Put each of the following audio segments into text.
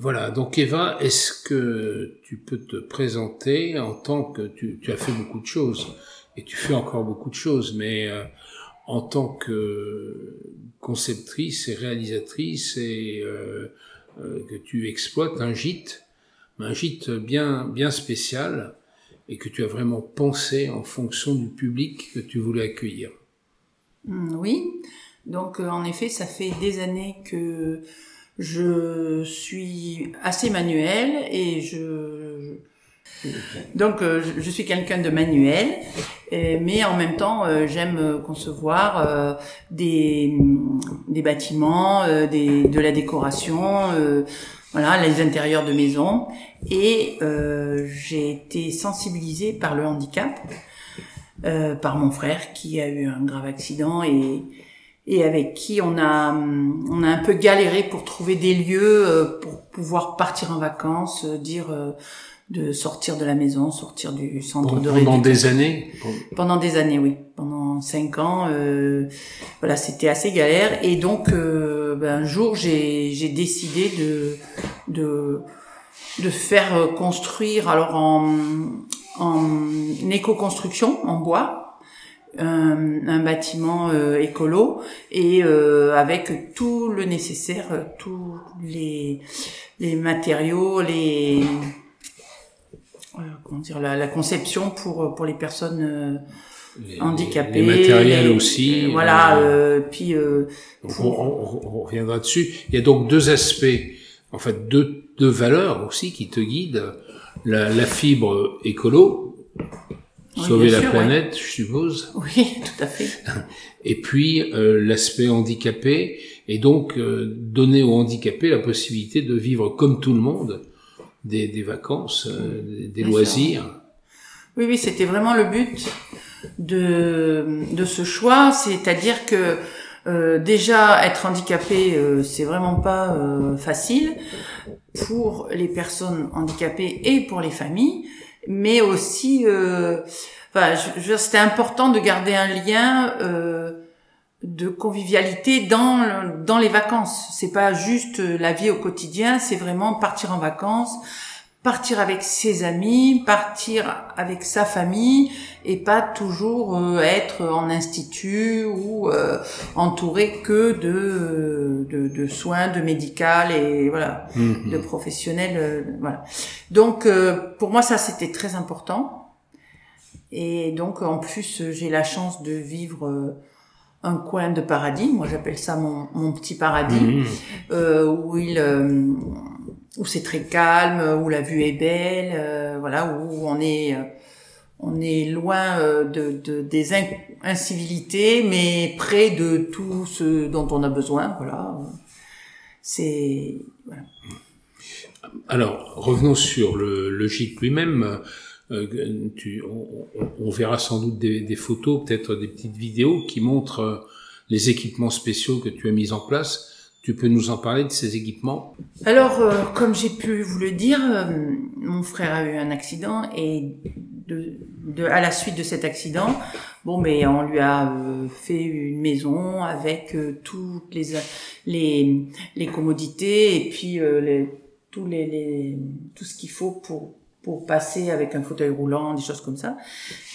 Voilà, donc Eva, est-ce que tu peux te présenter en tant que tu, tu, as fait beaucoup de choses et tu fais encore beaucoup de choses, mais euh, en tant que conceptrice et réalisatrice et euh, euh, que tu exploites un gîte, un gîte bien bien spécial et que tu as vraiment pensé en fonction du public que tu voulais accueillir? Mm, oui, donc en effet, ça fait des années que je suis assez manuel et je donc euh, je suis quelqu'un de manuel, mais en même temps euh, j'aime concevoir euh, des, des bâtiments, des, de la décoration, voilà les intérieurs de maisons. Et j'ai été sensibilisée par le handicap, par mon frère qui a eu un grave accident et et avec qui on a on a un peu galéré pour trouver des lieux euh, pour pouvoir partir en vacances, euh, dire euh, de sortir de la maison, sortir du centre de rééducation. Pendant des années. Pendant des années, oui. Pendant cinq ans, euh, voilà, c'était assez galère. Et donc, euh, ben, un jour, j'ai j'ai décidé de de de faire construire alors en en éco-construction en bois un, un bâtiment euh, écolo et euh, avec tout le nécessaire, euh, tous les, les matériaux, les comment dire la, la, conception pour pour les personnes handicapées, les matériels aussi. voilà, puis on, on, reviendra dessus. Il y a donc deux aspects, en fait deux deux valeurs aussi qui te guident la, la fibre écolo Sauver la planète, je suppose. Oui, tout à fait. Et puis euh, l'aspect handicapé, et donc euh, donner aux handicapés la possibilité de vivre comme tout le monde des, des vacances, euh, des loisirs. Oui, oui, c'était vraiment le but de, de ce choix, c'est-à-dire que euh, déjà être handicapé, c'est vraiment pas facile pour les personnes handicapées et pour les familles mais aussi, euh, enfin, c'était important de garder un lien euh, de convivialité dans dans les vacances. C'est pas juste la vie au quotidien, c'est vraiment partir en vacances, partir avec ses amis, partir avec sa famille et pas toujours euh, être en institut ou euh, entouré que de, de, de soins, de médical et voilà, mhm. de professionnels. Euh, voilà. Donc pour moi ça c'était très important. Et donc en plus j'ai la chance de vivre un coin de paradis. Moi j'appelle ça mon, mon petit paradis mhm. où il où c'est très calme, où la vue est belle, euh, voilà, où on est euh, on est loin euh, de, de, des incivilités, mais près de tout ce dont on a besoin, voilà. C'est voilà. Alors revenons sur le, le gîte lui-même. tu, on, on, verra sans doute des, des photos, peut-être des petites vidéos qui montrent les équipements spéciaux que tu as mis en place. Tu peux nous en parler de ces équipements? Alors, euh, comme j'ai pu vous le dire, euh, mon frère a eu un accident et de, de, à la suite de cet accident, bon, mais on lui a euh, fait une maison avec toutes les, les, les commodités et puis les, tous les, les, tout ce qu'il faut pour pour passer avec un fauteuil roulant, des choses comme ça.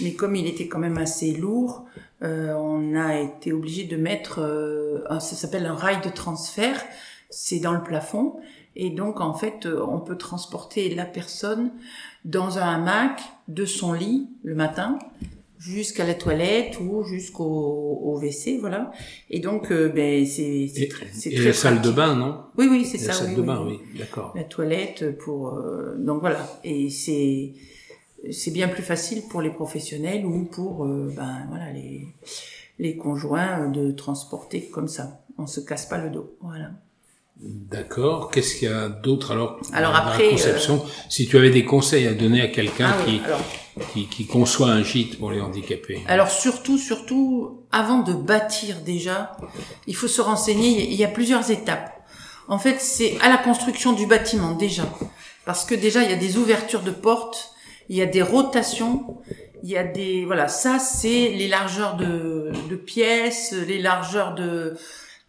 Mais comme il était quand même assez lourd, euh, on a été obligé de mettre, euh, ça s'appelle un rail de transfert, c'est dans le plafond, et donc en fait euh, on peut transporter la personne dans un hamac de son lit le matin jusqu'à la toilette ou jusqu'au au WC, voilà. Et donc, ben, c'est c'est très, c'est très la salle de bain, non? Oui, oui, c'est ça. La salle de bain, oui, d'accord. La toilette pour, donc voilà. Et c'est c'est bien plus facile pour les professionnels ou pour euh, ben voilà les les conjoints de transporter comme ça. On se casse pas le dos. Voilà. D'accord. Qu'est-ce qu'il y a d'autre alors Alors après, la conception, euh, si tu avais des conseils à donner à quelqu'un ah qui, qui, qui conçoit un gîte pour les handicapés. Alors surtout, surtout, avant de bâtir déjà, il faut se renseigner. Il y a plusieurs étapes. En fait, c'est à la construction du bâtiment déjà, parce que déjà il y a des ouvertures de portes il y a des rotations, il y a des voilà, ça c'est les largeurs de, de pièces, les largeurs de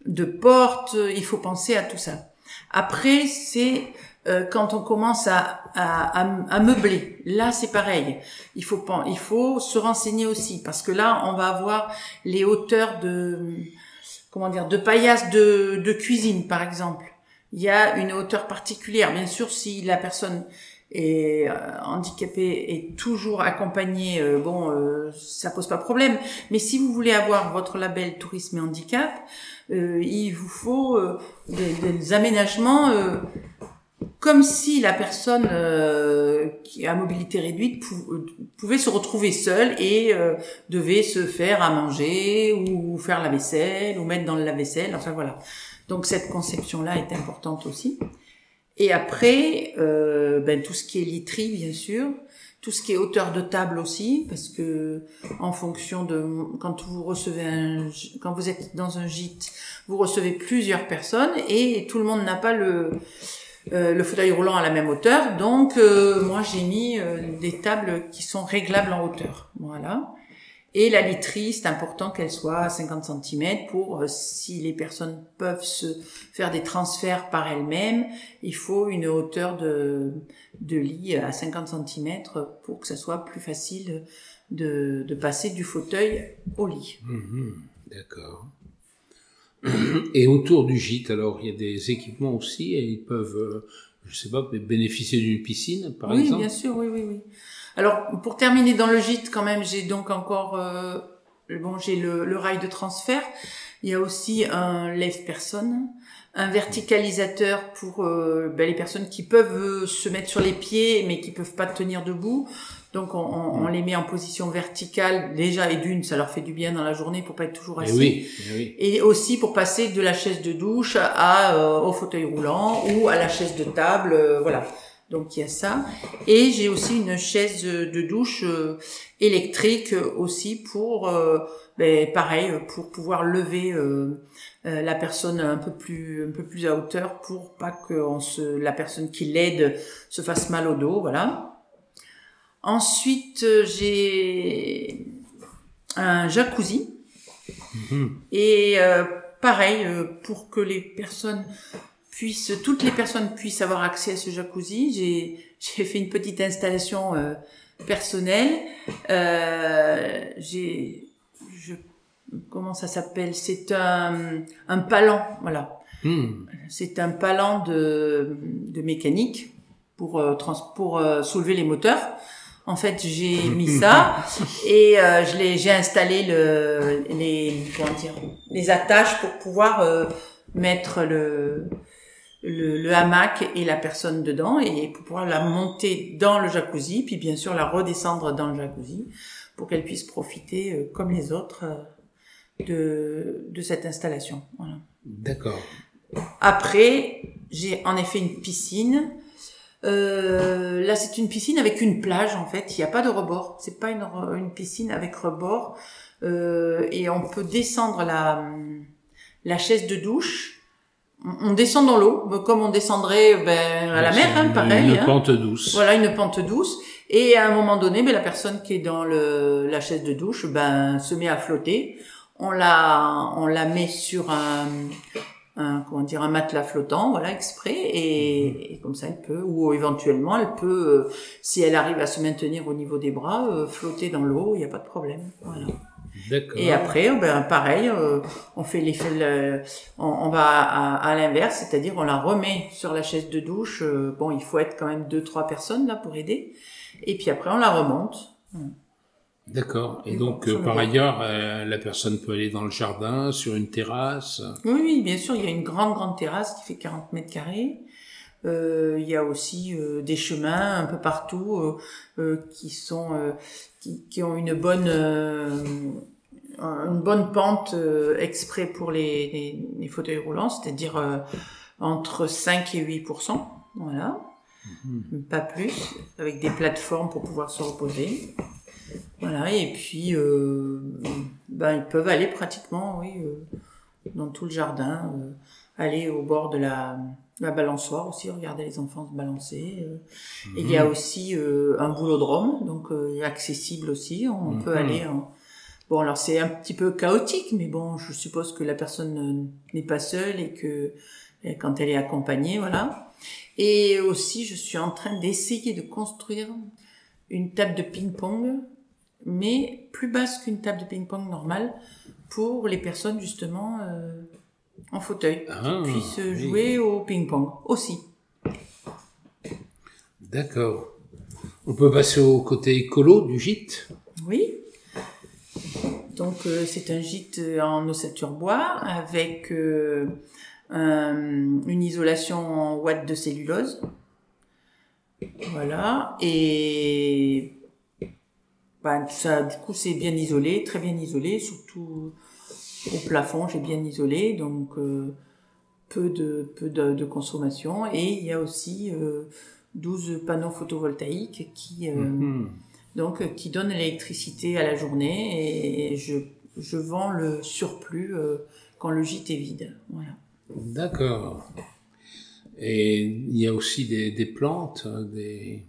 de portes, il faut penser à tout ça. Après c'est euh, quand on commence à, à, à, meubler, là c'est pareil. Il faut il faut se renseigner aussi parce que là on va avoir les hauteurs de comment dire de paillasse de, de cuisine par exemple. Il y a une hauteur particulière. Bien sûr, si la personne est euh, handicapée est toujours accompagnée, euh, bon, ça pose pas problème. Mais si vous voulez avoir votre label tourisme et handicap, il vous faut des, des, aménagements comme si la personne euh, qui a mobilité réduite pouvait se retrouver seule et euh, devait se faire à manger ou faire la vaisselle ou mettre dans le lave-vaisselle. Enfin voilà. Donc cette conception-là est importante aussi. Et après, euh, ben, tout ce qui est literie, bien sûr, tout ce qui est hauteur de table aussi, parce que en fonction de quand vous recevez un, quand vous êtes dans un gîte, vous recevez plusieurs personnes et tout le monde n'a pas le euh, le fauteuil roulant à la même hauteur. Donc euh, moi j'ai mis euh, des tables qui sont réglables en hauteur. Voilà. Et la literie, c'est important qu'elle soit à 50 cm pour si les personnes peuvent se faire des transferts par elles-mêmes, il faut une hauteur de, de lit à 50 cm pour que ça soit plus facile de, de passer du fauteuil au lit. Mmh D'accord. Et autour du gîte, alors, il y a des équipements aussi et ils peuvent, euh, je sais pas, bénéficier d'une piscine, par exemple. Oui, bien sûr, oui, oui, oui. Alors, pour terminer dans le gîte, quand même, j'ai donc encore, euh, bon, j'ai le, le, rail de transfert. Il y a aussi un lève-personne, un verticalisateur pour euh, ben, les personnes qui peuvent se mettre sur les pieds mais qui peuvent pas tenir debout. Donc on, on, on, les met en position verticale déjà et d'une ça leur fait du bien dans la journée pour pas être toujours assis. Et, oui, et aussi pour passer de la chaise de douche à euh, au fauteuil roulant ou à la chaise de table, euh, voilà. Donc il y a ça et j'ai aussi une chaise de douche euh, électrique aussi pour ben, pareil pour pouvoir lever la personne un peu plus un peu plus à hauteur pour pas que on se la personne qui l'aide se fasse mal au dos, voilà. Ensuite, euh, j'ai un jacuzzi. Mhm. Et euh, pareil, euh, pour que les personnes puissent, toutes les personnes puissent avoir accès à ce jacuzzi, j'ai, j'ai fait une petite installation personnelle. j'ai, je, comment ça s'appelle? C'est un, un palan, voilà. Hmm. C'est un palan de, de mécanique pour, trans, pour soulever les moteurs. En fait, j'ai mis ça et euh, je l'ai, j'ai installé le, les, comment dire, les attaches pour pouvoir euh, mettre le, le, le, hamac et la personne dedans et pour pouvoir la monter dans le jacuzzi, puis bien sûr la redescendre dans le jacuzzi pour qu'elle puisse profiter euh, comme les autres de, de cette installation. Voilà. D'accord. Après, j'ai en effet une piscine euh, là, c'est une piscine avec une plage en fait. Il n'y a pas de rebord. C'est pas une, une, piscine avec rebord. Euh, et on peut descendre la, la chaise de douche. On descend dans l'eau, comme on descendrait ben, à la mer, hein, pareil. Une hein. pente douce. Voilà, une pente douce. Et à un moment donné, ben, la personne qui est dans le, la chaise de douche ben, se met à flotter. On la, on la met sur un, un comment dire un matelas flottant voilà exprès et, mhm. et, comme ça elle peut ou éventuellement elle peut euh, si elle arrive à se maintenir au niveau des bras euh, flotter dans l'eau il n'y a pas de problème voilà. Et après ben pareil euh, on fait l'effet on, on, va à, à l'inverse c'est-à-dire on la remet sur la chaise de douche bon il faut être quand même deux trois personnes là pour aider et puis après on la remonte D'accord. Et, donc, euh, par ailleurs, euh, la personne peut aller dans le jardin, sur une terrasse? Oui, oui, bien sûr. Il y a une grande, grande terrasse qui fait 40 mètres carrés. Euh, il y a aussi des chemins un peu partout qui sont qui, qui, ont une bonne une bonne pente exprès pour les, les, les fauteuils roulants, c'est-à-dire entre 5 et 8% voilà, mhm. pas plus, avec des plateformes pour pouvoir se reposer. Voilà, et puis euh, ben, ils peuvent aller pratiquement, oui, euh, dans tout le jardin, euh, aller au bord de la, la, balançoire aussi, regarder les enfants se balancer. Il y a mhm. aussi un boulodrome, donc accessible aussi, on peut mhm. aller en... Bon, alors c'est un petit peu chaotique, mais bon, je suppose que la personne n'est pas seule et que quand elle est accompagnée, voilà. Et aussi, je suis en train d'essayer de construire une table de ping-pong, mais plus basse qu'une table de ping-pong normale, pour les personnes justement euh, en fauteuil, Ah, qui puissent oui. jouer au ping-pong aussi. D'accord. On peut passer au côté écolo du gîte? Oui. Donc euh, c'est un gîte euh, en ossature bois avec euh, un- une isolation en watts de cellulose. Voilà. Et ben, ça, du coup, c'est bien isolé, très bien isolé, surtout au plafond, j'ai bien isolé, donc euh, peu de peu de, de consommation. Et il y a aussi euh, 12 panneaux photovoltaïques qui euh, Mhm. donc euh, qui donne l'électricité à la journée et je, je vends le surplus euh, quand le gîte est vide. Voilà. D'accord. Et il y a aussi des, des plantes, hein, des.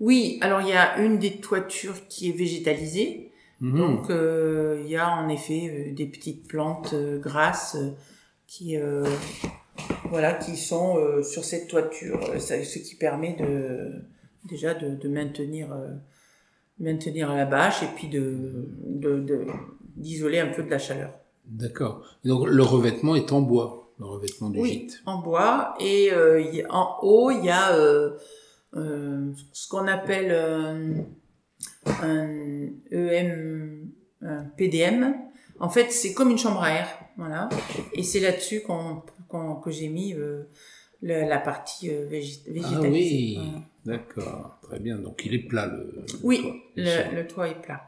Oui, alors il y a une des toitures qui est végétalisée. Mhm. Donc euh, il y a en effet euh, des petites plantes euh, grasses qui euh, voilà qui sont euh, sur cette toiture, ça- ce qui permet de déjà de, de maintenir maintenir la bâche et puis de de- de- d'isoler un peu de la chaleur. D'accord. Donc le revêtement est en bois, le revêtement du Oui, gîte. en bois. Et euh, y en haut, il y a ce qu'on appelle euh, un EM, un PDM. En fait, c'est comme une chambre à air, voilà. Et c'est là-dessus qu'on, qu'on- que j'ai mis euh, la, la partie euh, végé- Ah végétalisée. oui, Voilà. d'accord, très bien. Donc il est plat le. le Oui, toit, le, le toit est plat.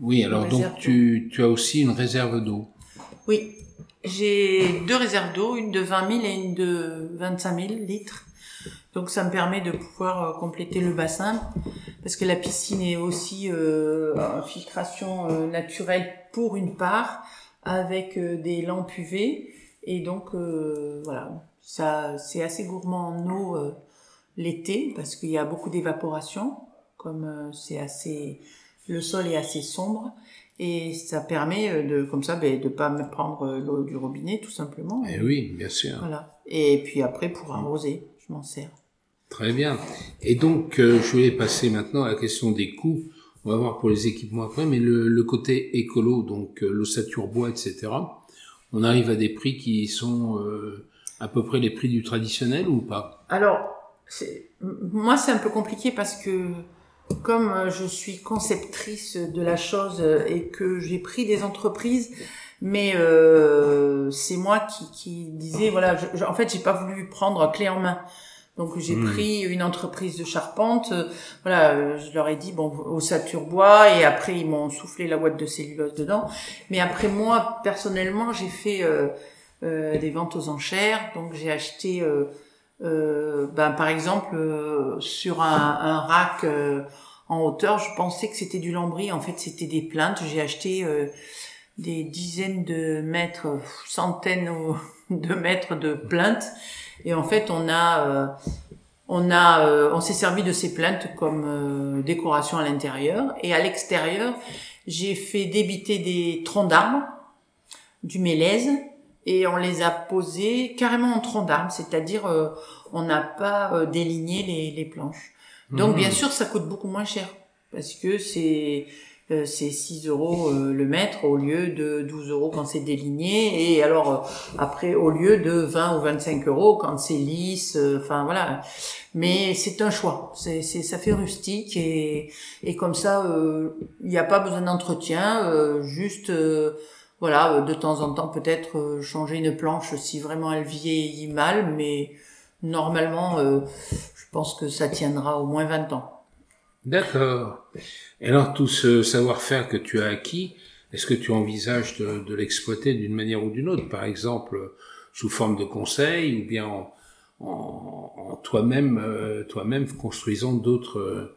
Oui, alors Une donc tu, tu as aussi une réserve d'eau. Oui, j'ai deux réserves d'eau, une de 20 000 et une de 25 000 litres. Donc ça me permet de pouvoir euh, compléter le bassin parce que la piscine est aussi euh, en filtration euh, naturelle pour une part avec euh, des lampes UV et donc euh, voilà. Ça c'est assez gourmand en eau euh, l'été parce qu'il y a beaucoup d'évaporation comme euh, c'est assez le sol est assez sombre. Et ça permet de comme ça ben, de pas me prendre l'eau du robinet tout simplement. Eh oui, bien sûr. voilà. Et puis après pour arroser je m'en sers Très bien. Et donc, euh, je vais passer maintenant à la question des coûts. On va voir pour les équipements après, mais le, le côté écolo, donc euh, l'ossature bois, etc. On arrive à des prix qui sont euh, à peu près les prix du traditionnel ou pas? Alors, moi, c'est un peu compliqué parce que comme euh, je suis conceptrice de la chose euh, et que j'ai pris des entreprises, mais euh, c'est moi qui, qui disais, voilà, je- je- en fait, j'ai pas voulu prendre clé en main. Donc j'ai Hmm. pris une entreprise de charpente, euh, voilà, euh, je leur ai dit bon ossature bois et après ils m'ont soufflé la boîte de cellulose dedans. Mais après moi personnellement j'ai fait euh, euh, des ventes aux enchères, donc j'ai acheté euh, euh, ben, par exemple, euh, sur un, un rack euh, en hauteur, je pensais que c'était du lambris. En fait, c'était des plaintes. J'ai acheté euh, des dizaines de mètres, centaines de mètres de plaintes. Et en fait, on a, euh, on a, euh, on s'est servi de ces plaintes comme euh, décoration à l'intérieur. Et à l'extérieur, j'ai fait débiter des troncs d'arbres, du mélèze, et on les a posés carrément en troncs d'arbres, c'est-à-dire euh, on n'a pas euh, déligné les, les planches. Donc Mhm. bien sûr, ça coûte beaucoup moins cher parce que c'est euh, c'est 6 euros euh, le mètre au lieu de 12 euros quand c'est déligné et alors euh, après au lieu de 20 ou 25 euros quand c'est lisse. euh, Enfin voilà. Mais c'est un choix. C'est ça fait rustique et et comme ça euh, il n'y a pas besoin d'entretien. juste voilà, de temps en temps peut-être changer une planche si vraiment elle vieillit mal, mais normalement, je pense que ça tiendra au moins 20 ans. D'accord. Et alors, tout ce savoir-faire que tu as acquis, est-ce que tu envisages de, de l'exploiter d'une manière ou d'une autre, par exemple sous forme de conseil ou bien en, en, en toi-même, euh, toi-même construisant d'autres. euh,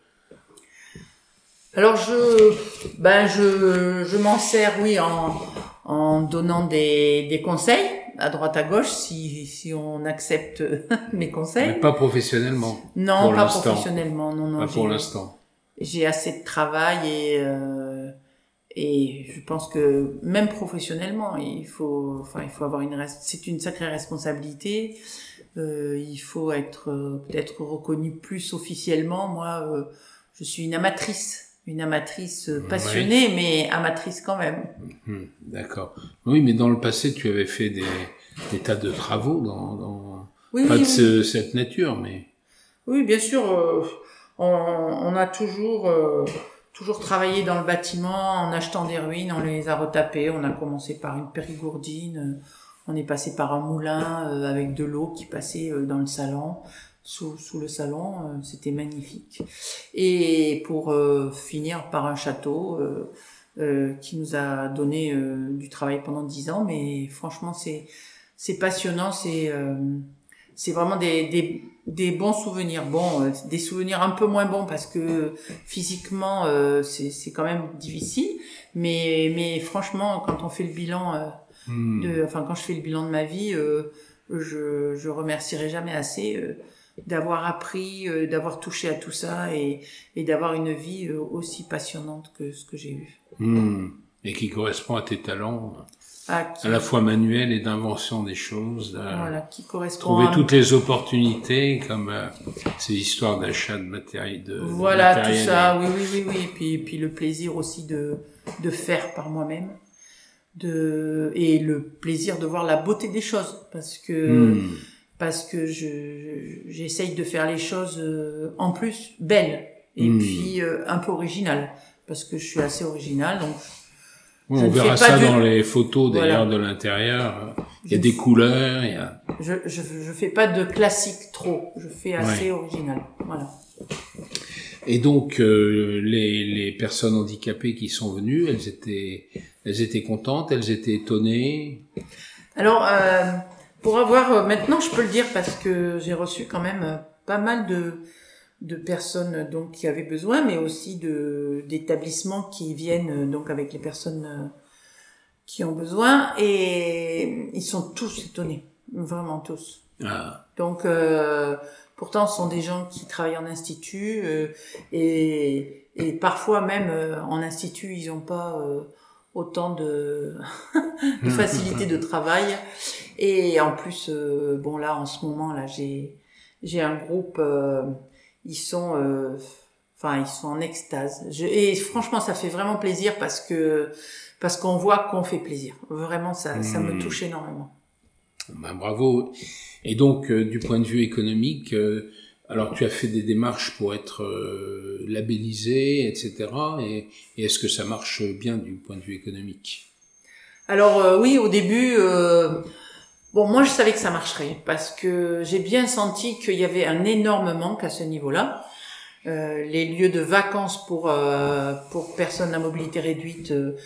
Alors je, ben je, je m'en sers, oui, en, en donnant des, des conseils à droite à gauche si, si on accepte mes mais conseils. pas professionnellement, Non, pas professionnellement, non, non. pas pour l'instant. J'ai assez de travail et euh, et je pense que même professionnellement, il faut, enfin, il faut avoir une, c'est une sacrée responsabilité. Euh, il faut être euh, peut-être reconnu plus officiellement. Moi, euh, je suis une amatrice, une amatrice passionnée, mais amatrice quand même. Hum, d'accord. Oui, mais dans le passé, tu avais fait des, des tas de travaux dans, dans oui, pas de cette nature, mais. Oui, bien sûr. On, on, a toujours toujours travaillé dans le bâtiment en achetant des ruines, on les a retapées. On a commencé par une périgourdine, on est passé par un moulin euh, avec de l'eau qui passait euh, dans le salon, sous, sous le salon. Euh, c'était magnifique. Et pour finir par un château qui nous a donné du travail pendant dix ans. Mais franchement, c'est c'est passionnant. C'est c'est vraiment des, des, des, bons souvenirs. Bon, euh, des souvenirs un peu moins bons parce que physiquement, euh, c'est quand même difficile. Mais, mais franchement, quand on fait le bilan, euh, hmm. de, enfin, quand je fais le bilan de ma vie, je, je remercierai jamais assez d'avoir appris, d'avoir touché à tout ça et, et d'avoir une vie aussi passionnante que ce que j'ai eu. Hmm. Et qui correspond à tes talents. Ah, à la fois manuel et d'invention des choses. Voilà, qui correspond trouver toutes les opportunités, comme euh, ces histoires d'achat de matériel. De, voilà, tout ça, oui, oui, oui, oui. Et puis, puis le plaisir aussi de, de faire par moi-même. De, et le plaisir de voir la beauté des choses. Parce que, hmm. parce que je, j'essaye de faire les choses euh, en plus belles. Et hmm. puis euh, un peu originales. Parce que je suis assez originale, donc on verra ça dans les photos d'ailleurs de l'intérieur. Il y a des couleurs, il y a. Je, je, je fais pas de classique trop. Je fais assez original. Voilà. Et donc euh, les, les personnes handicapées qui sont venues, elles étaient elles étaient contentes, elles étaient étonnées? Alors euh, pour avoir euh, maintenant je peux le dire parce que j'ai reçu quand même euh, pas mal de de personnes donc qui avaient besoin, mais aussi de d'établissements qui viennent donc avec les personnes euh, qui ont besoin et ils sont tous étonnés, vraiment tous. Ah. Donc euh, pourtant ce sont des gens qui travaillent en institut euh, et, et parfois même en institut ils n'ont pas autant de, de facilité de travail et en plus bon là en ce moment là j'ai j'ai un groupe ils sont euh, enfin ils sont en extase. Je, et franchement ça fait vraiment plaisir parce que parce qu'on voit qu'on fait plaisir. Vraiment ça ça me hmm. touche énormément. Ben, bravo. Et donc euh, du point de vue économique euh, alors tu as fait des démarches pour être labellisé etc et, et est-ce que ça marche bien du point de vue économique? Alors oui au début Bon, moi, je savais que ça marcherait parce que j'ai bien senti qu'il y avait un énorme manque à ce niveau-là. Euh, les lieux de vacances pour euh, pour personnes à mobilité réduite, euh,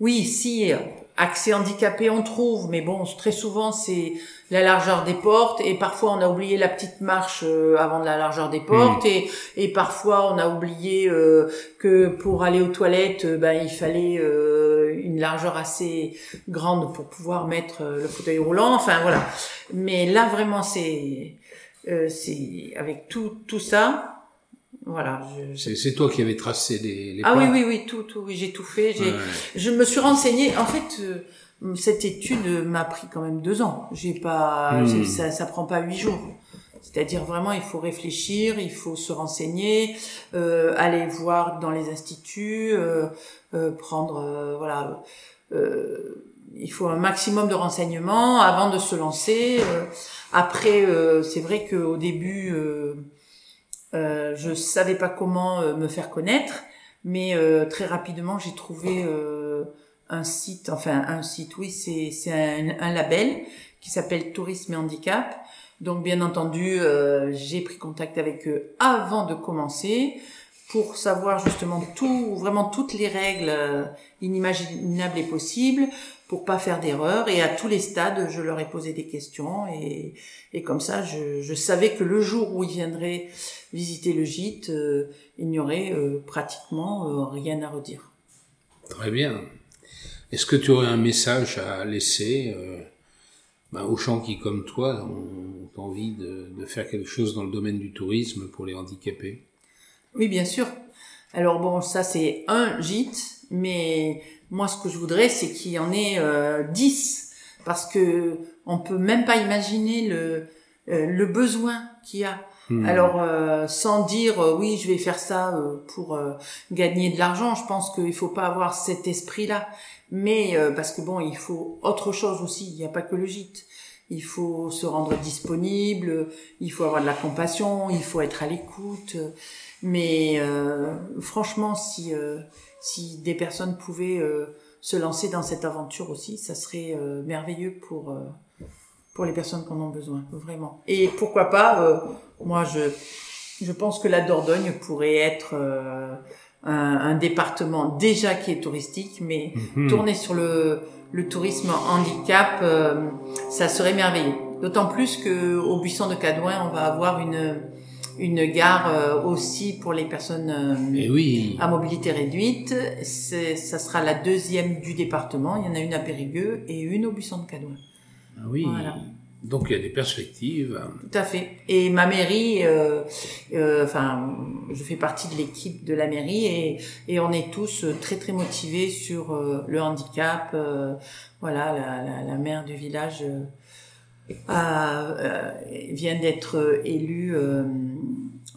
oui, si accès handicapé on trouve, mais bon, très souvent c'est la largeur des portes et parfois on a oublié la petite marche euh, avant la largeur des portes et, et parfois on a oublié euh, que pour aller aux toilettes euh, ben il fallait une largeur assez grande pour pouvoir mettre le fauteuil roulant enfin voilà mais là vraiment c'est c'est avec tout tout ça voilà. C'est toi qui avais tracé les, les Ah oui, oui, oui, tout, tout, oui, j'ai tout fait. J'ai, je me suis renseignée. En fait, cette étude m'a pris quand même deux ans. J'ai pas, hmm. ça, ça prend pas huit jours. C'est-à-dire vraiment, il faut réfléchir, il faut se renseigner, euh, aller voir dans les instituts, euh, euh, prendre, euh, voilà, euh, il faut un maximum de renseignements avant de se lancer. Euh, après, c'est vrai qu'au début, je savais pas comment me faire connaître, mais très rapidement, j'ai trouvé un site, enfin un site, oui, c'est c'est un, un, label qui s'appelle Tourisme et Handicap. Donc bien entendu, euh, j'ai pris contact avec eux avant de commencer pour savoir justement tout, vraiment toutes les règles euh, inimaginables et possibles pour pas faire d'erreur. Et à tous les stades, je leur ai posé des questions et, et comme ça, je, je savais que le jour où ils viendraient visiter le gîte, euh, il n'y aurait pratiquement rien à redire. Très bien. Est-ce que tu aurais un message à laisser euh, ben, gens qui, comme toi, ont, envie de, de, faire quelque chose dans le domaine du tourisme pour les handicapés Oui, bien sûr. Alors bon, ça c'est un gîte, Mais moi, ce que je voudrais, c'est qu'il y en ait euh, 10, parce que on peut même pas imaginer le euh, le besoin qu'il y a. Hmm. Alors, euh, sans dire euh, oui, je vais faire ça euh, pour euh, gagner de l'argent, je pense qu'il faut pas avoir cet esprit-là. Mais euh, parce que bon, il faut autre chose aussi. Il n'y a pas que le gîte. Il faut se rendre disponible. Il faut avoir de la compassion. Il faut être à l'écoute. Mais franchement, si si des personnes pouvaient se lancer dans cette aventure aussi, ça serait merveilleux pour pour les personnes qui en ont besoin, vraiment. Et pourquoi pas, euh, moi je, je pense que la Dordogne pourrait être euh, un, un département déjà qui est touristique, mais Mhm. tourner sur le, le tourisme handicap, euh, ça serait merveilleux. D'autant plus que au Buisson de Cadouin, on va avoir une, une gare euh, aussi pour les personnes euh, Et oui. à mobilité réduite. Ça sera la deuxième du département. Il y en a une à Périgueux et une au Buisson de Cadouin. Ah oui. Voilà. Donc il y a des perspectives. Tout à fait. Et ma mairie, euh, euh, enfin, je fais partie de l'équipe de la mairie et, et on est tous euh, très très motivés sur euh, le handicap. voilà, la, la, la maire du village vient d'être élue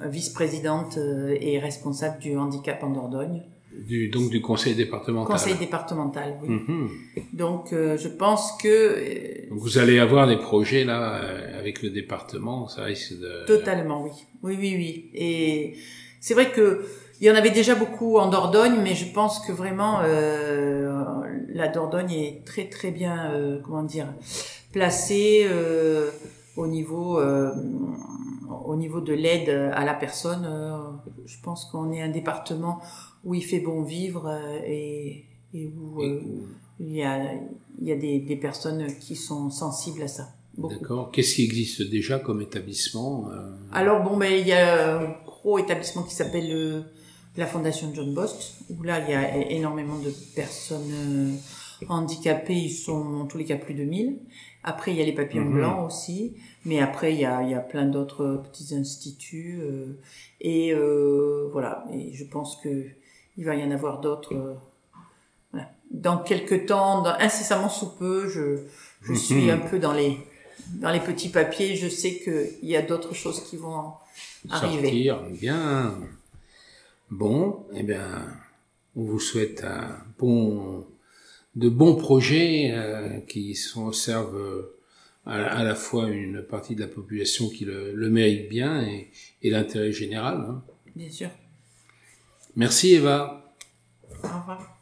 vice-présidente et responsable du handicap en Dordogne. Du, donc du conseil départemental. Conseil départemental, oui. Mhm. Donc euh, je pense que euh, Donc vous allez avoir des projets là euh, avec le département, ça risque de. Totalement, oui. Oui, oui, oui. Et c'est vrai que il y en avait déjà beaucoup en Dordogne, mais je pense que vraiment euh, la Dordogne est très très bien, euh, comment dire, placée euh, au niveau euh, au niveau de l'aide à la personne. Je pense qu'on est un département où il fait bon vivre euh, et, et où euh, il y a il y a des, des personnes qui sont sensibles à ça. D'accord. Qu'est-ce qui existe déjà comme établissement euh, Alors bon, ben il y a un gros établissement qui s'appelle euh, la Fondation John Bost, où là il y a énormément de personnes euh, handicapées, ils sont en tous les cas plus de 1000. Après il y a les papillons Mhm. blancs aussi, mais après il y a, il y a plein d'autres petits instituts euh, et euh, voilà. Et je pense que il va y en avoir d'autres. euh, voilà. Dans quelques temps, dans, incessamment sous peu, je, je Mhm. suis un peu dans les dans les petits papiers, je sais qu'il y a d'autres choses qui vont arriver. sortir Bien. Bon, eh bien, on vous souhaite un bon, de bons projets euh, qui sont, servent euh, à, à la fois une partie de la population qui le, le mérite bien et, et l'intérêt général. hein. Bien sûr. Merci Eva. Au revoir.